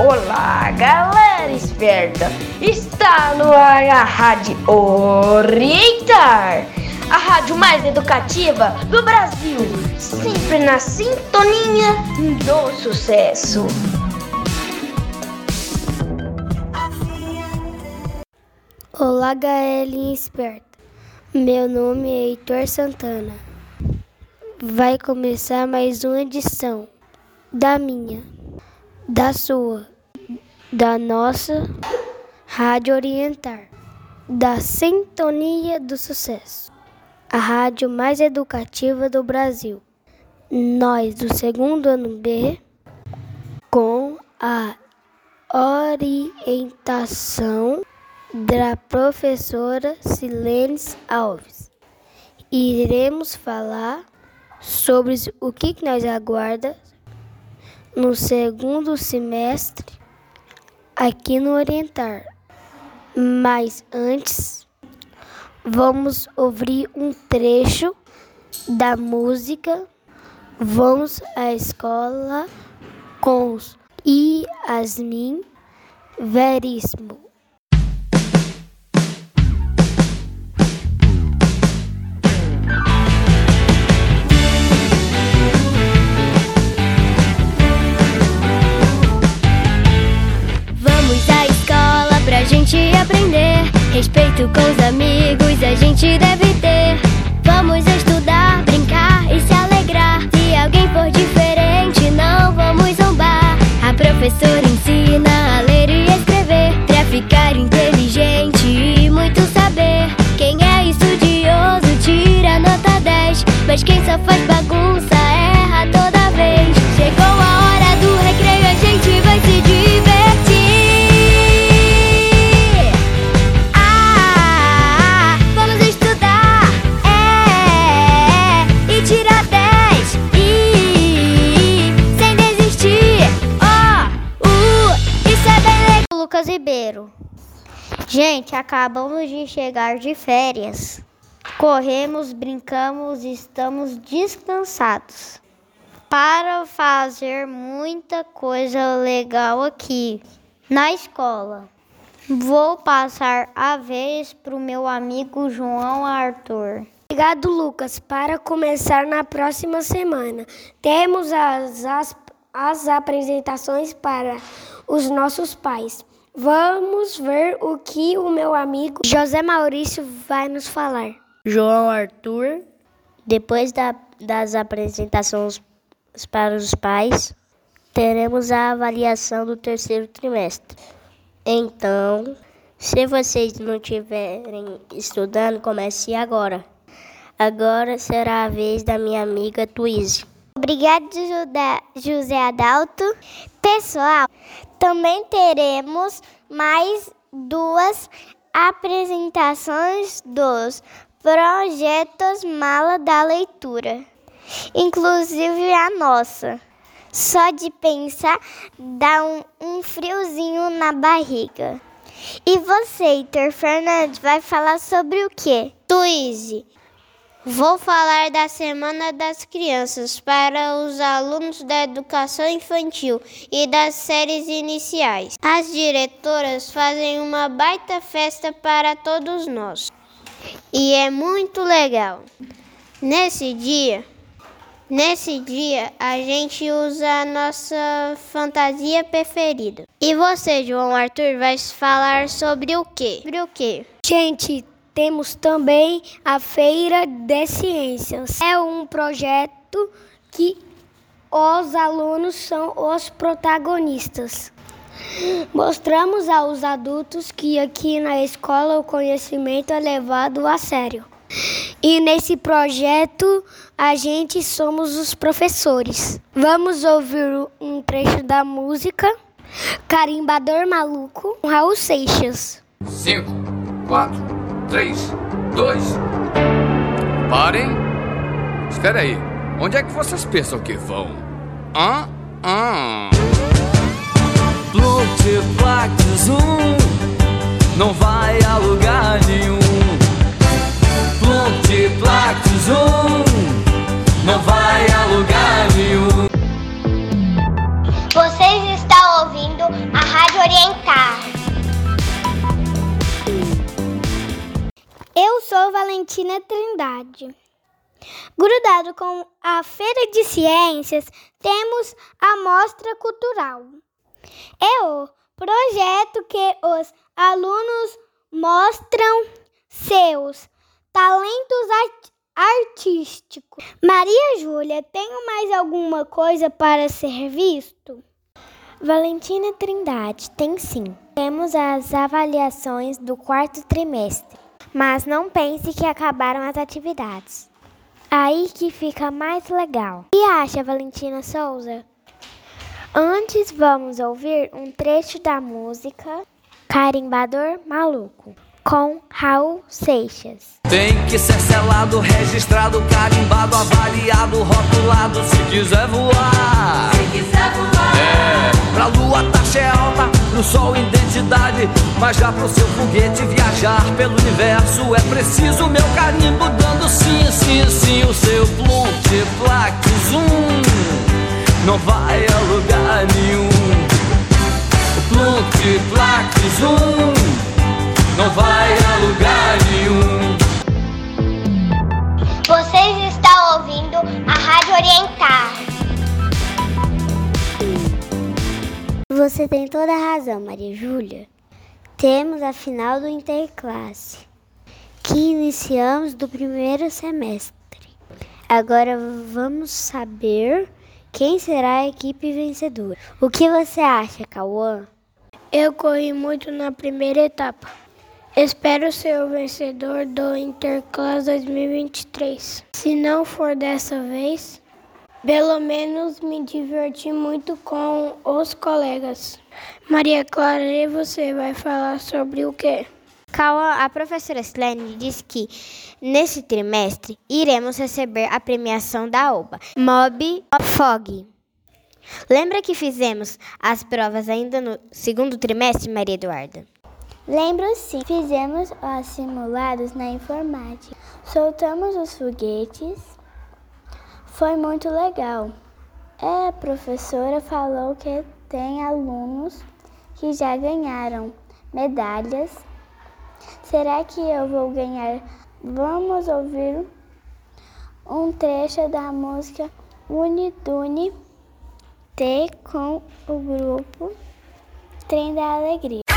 Olá, galera esperta! Está no ar a Rádio Orientar, a rádio mais educativa do Brasil, sempre na sintonia do sucesso. Olá, galinha esperta. Meu nome é Heitor Santana. Vai começar mais uma edição da minha, da sua, da nossa Rádio Orientar, da Sintonia do Sucesso, a rádio mais educativa do Brasil. Nós do segundo ano B, com a orientação da professora Silene Alves. Iremos falar sobre o que nós aguarda no segundo semestre aqui no Orientar. Mas antes, vamos ouvir um trecho da música Vamos à Escola com Yasmin Veríssimo. Só faz bagunça erra toda vez. Chegou a hora do recreio, a gente vai se divertir. Lucas Ribeiro. Gente, acabamos de chegar de férias. Corremos, brincamos estamos descansados para fazer muita coisa legal aqui na escola. Vou passar a vez para o meu amigo João Arthur. Obrigado, Lucas. Para começar na próxima semana, temos as, as, as apresentações para os nossos pais. Vamos ver o que o meu amigo José Maurício vai nos falar. João Arthur, depois da, das apresentações para os pais, teremos a avaliação do terceiro trimestre. Então, se vocês não estiverem estudando, comece agora. Agora será a vez da minha amiga Twizy. Obrigado, José Adalto. Pessoal, também teremos mais duas apresentações dos projetos Mala da Leitura, inclusive a nossa. Só de pensar dá um, um friozinho na barriga. E você, Heitor Fernandes, vai falar sobre o quê? Tuíse, Vou falar da Semana das Crianças para os alunos da educação infantil e das séries iniciais. As diretoras fazem uma baita festa para todos nós e é muito legal. Nesse dia, nesse dia a gente usa a nossa fantasia preferida. E você, João Arthur, vai falar sobre o quê? Sobre o quê? Gente, temos também a Feira de Ciências. É um projeto que os alunos são os protagonistas. Mostramos aos adultos que aqui na escola o conhecimento é levado a sério. E nesse projeto a gente somos os professores. Vamos ouvir um trecho da música Carimbador Maluco, Raul Seixas. Cinco, quatro, 3, 2. Parem! Espera aí, onde é que vocês pensam que vão? Hã? Hã? Plutiplex Zoom não vai a lugar nenhum. Plutiplex Zoom não vai a lugar nenhum. Vocês estão ouvindo a Rádio Orientar. Eu sou Valentina Trindade. Grudado com a Feira de Ciências, temos a Mostra Cultural. É o projeto que os alunos mostram seus talentos artísticos. Maria Júlia, tem mais alguma coisa para ser visto? Valentina Trindade, tem sim. Temos as avaliações do quarto trimestre, mas não pense que acabaram as atividades. Aí que fica mais legal. E acha, Valentina Souza? Antes vamos ouvir um trecho da música Carimbador Maluco com Raul Seixas. Tem que ser selado, registrado, carimbado, avaliado, rotulado, se quiser voar. Se quiser voar. É, pra lua taxa é alta, pro sol identidade, mas já pro seu foguete viajar pelo universo é preciso meu carimbo dando sim, sim, sim, o seu plonte, plaque, zoom, não vai a lugar nenhum. O plonte, plaque, zoom não vai a lugar nenhum. Vocês estão ouvindo a Rádio Orientar. Você tem toda a razão, Maria Júlia. Temos a final do Interclasse, que iniciamos do primeiro semestre. Agora vamos saber quem será a equipe vencedora. O que você acha, Cauã? Eu corri muito na primeira etapa. Espero ser o vencedor do Interclass 2023. Se não for dessa vez, pelo menos me diverti muito com os colegas. Maria Clara, e você vai falar sobre o quê? Cauã, a professora Slane disse que nesse trimestre iremos receber a premiação da OBA, Mob Fog. Lembra que fizemos as provas ainda no segundo trimestre, Maria Eduarda? Lembro sim, fizemos os simulados na informática. Soltamos os foguetes. Foi muito legal. É, a professora falou que tem alunos que já ganharam medalhas. Será que eu vou ganhar? Vamos ouvir um trecho da música Unidune T com o grupo Trem da Alegria.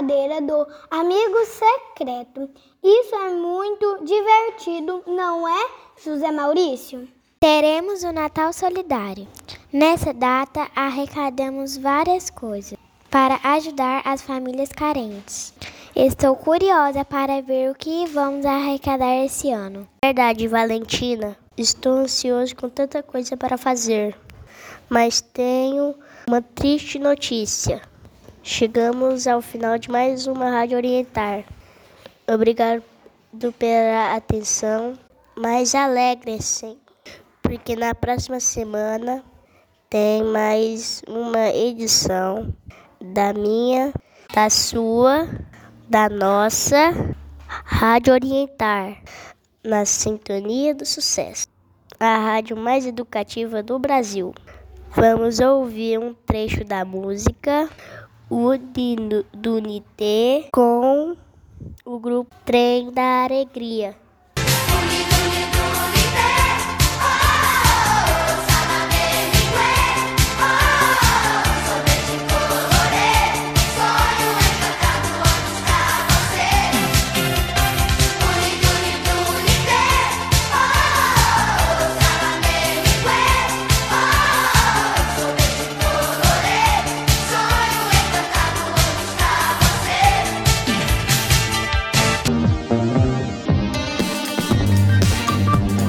Brincadeira do amigo secreto. Isso é muito divertido, não é, José Maurício? Teremos o Natal Solidário. Nessa data, arrecadamos várias coisas para ajudar as famílias carentes. Estou curiosa para ver o que vamos arrecadar esse ano. Verdade, Valentina. Estou ansioso com tanta coisa para fazer. Mas tenho uma triste notícia. Chegamos ao final de mais uma Rádio Orientar. Obrigado pela atenção, mas alegrem-se, porque na próxima semana tem mais uma edição da minha, da sua, da nossa Rádio Orientar, na sintonia do sucesso, a rádio mais educativa do Brasil. Vamos ouvir um trecho da música o Dunité com o grupo Trem da Alegria.